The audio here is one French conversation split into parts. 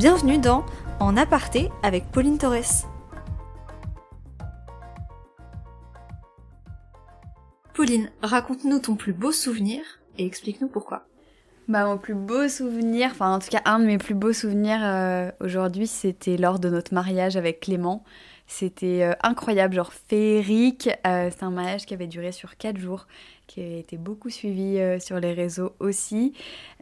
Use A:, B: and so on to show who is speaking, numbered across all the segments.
A: Bienvenue dans En aparté avec Pauline Torres. Pauline, raconte-nous ton plus beau souvenir et explique-nous pourquoi.
B: Bah, mon plus beau souvenir, enfin en tout cas un de mes plus beaux souvenirs euh, aujourd'hui, c'était lors de notre mariage avec Clément. C'était euh, incroyable, genre féerique. Euh, c'est un mariage qui avait duré sur 4 jours qui a été beaucoup suivi euh, sur les réseaux aussi.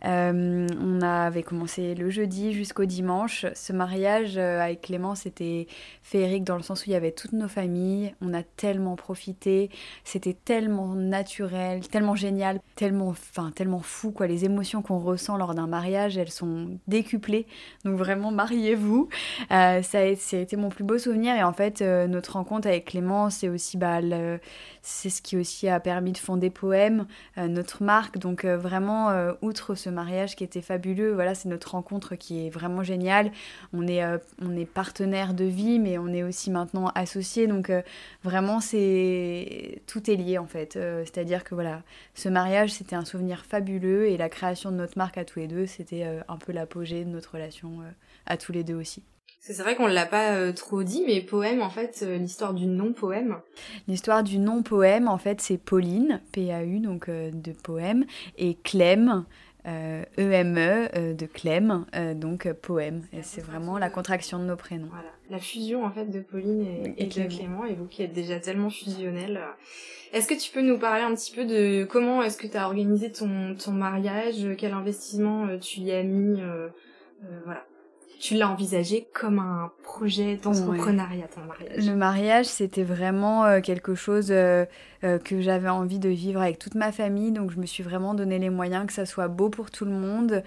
B: Euh, on avait commencé le jeudi jusqu'au dimanche. Ce mariage euh, avec Clément, c'était féerique dans le sens où il y avait toutes nos familles. On a tellement profité. C'était tellement naturel, tellement génial, tellement, enfin, tellement fou. Quoi. Les émotions qu'on ressent lors d'un mariage, elles sont décuplées. Donc vraiment, mariez-vous. ça, a, été mon plus beau souvenir. Et en fait, notre rencontre avec Clément, c'est aussi bah, c'est ce qui aussi a permis de fonder Poème, euh, notre marque. Donc euh, vraiment, euh, outre ce mariage qui était fabuleux, voilà, c'est notre rencontre qui est vraiment géniale. On est, on est partenaire de vie, mais on est aussi maintenant associés. Donc vraiment, c'est tout est lié en fait. C'est-à-dire que voilà, ce mariage, c'était un souvenir fabuleux et la création de notre marque à tous les deux, c'était un peu l'apogée de notre relation à tous les deux aussi.
C: C'est vrai qu'on l'a pas euh, trop dit, mais poème, en fait, euh, l'histoire du nom poème.
B: L'histoire du nom poème, en fait, c'est Pauline, P-A-U, donc euh, de poème, et Clem, E-M-E, e, de Clem, donc poème. Et c'est vraiment la contraction de nos prénoms.
C: Voilà, la fusion, en fait, de Pauline et, de Clément, et vous qui êtes déjà tellement fusionnels. Est-ce que tu peux nous parler un petit peu de comment est-ce que tu as organisé ton, ton mariage, quel investissement tu y as mis, voilà tu l'as envisagé comme un projet d'entrepreneuriat, ton mariage
B: Le mariage, c'était vraiment euh, quelque chose euh, euh, que j'avais envie de vivre avec toute ma famille. Donc, je me suis vraiment donné les moyens que ça soit beau pour tout le monde,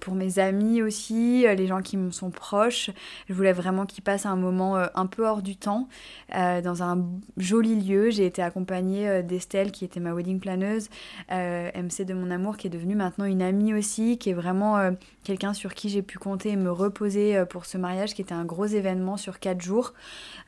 B: pour mes amis aussi, les gens qui me sont proches. Je voulais vraiment qu'ils passent un moment un peu hors du temps, dans un joli lieu. J'ai été accompagnée d'Estelle, qui était ma wedding planeuse, MC de mon amour, qui est devenue maintenant une amie aussi, qui est vraiment quelqu'un sur qui j'ai pu compter et me reposer euh, pour ce mariage qui était un gros événement sur quatre jours.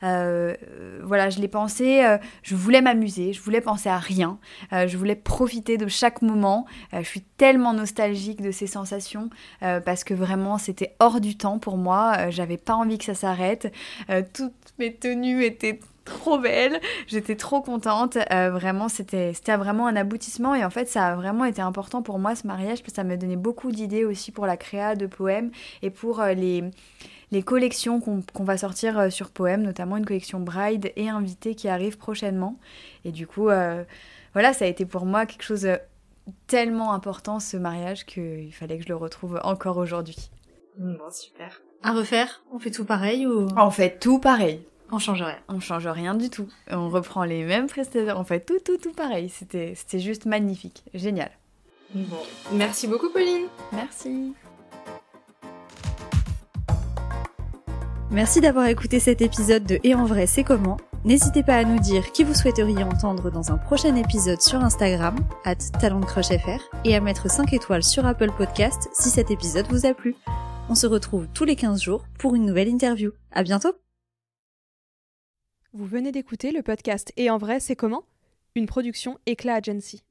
B: Euh, voilà, je l'ai pensé, euh, je voulais m'amuser, je voulais penser à rien, je voulais profiter de chaque moment. je suis tellement nostalgique de ces sensations parce que vraiment c'était hors du temps pour moi. J'avais pas envie que ça s'arrête. toutes mes tenues étaient trop belle, j'étais trop contente, euh, vraiment c'était vraiment un aboutissement et en fait ça a vraiment été important pour moi ce mariage parce que ça me donnait beaucoup d'idées aussi pour la créa de poèmes et pour euh, les, les collections qu'on va sortir euh, sur poèmes, notamment une collection Bride et Invité qui arrive prochainement et du coup voilà ça a été pour moi quelque chose tellement important ce mariage qu'il fallait que je le retrouve encore aujourd'hui.
C: Bon super.
A: À refaire, on fait tout pareil ou?
B: On fait tout pareil.
A: On change rien.
B: On change rien du tout. On reprend les mêmes prestataires, on fait tout, tout, tout pareil. C'était, juste magnifique, génial.
C: Bon, merci beaucoup Pauline.
B: Merci.
A: Merci d'avoir écouté cet épisode de Et en vrai, c'est comment? N'hésitez pas à nous dire qui vous souhaiteriez entendre dans un prochain épisode sur Instagram, at talentcrushfr, et à mettre 5 étoiles sur Apple Podcast si cet épisode vous a plu. On se retrouve tous les 15 jours pour une nouvelle interview. À bientôt!
D: Vous venez d'écouter le podcast Et en vrai, c'est comment? Une production Éclat Agency.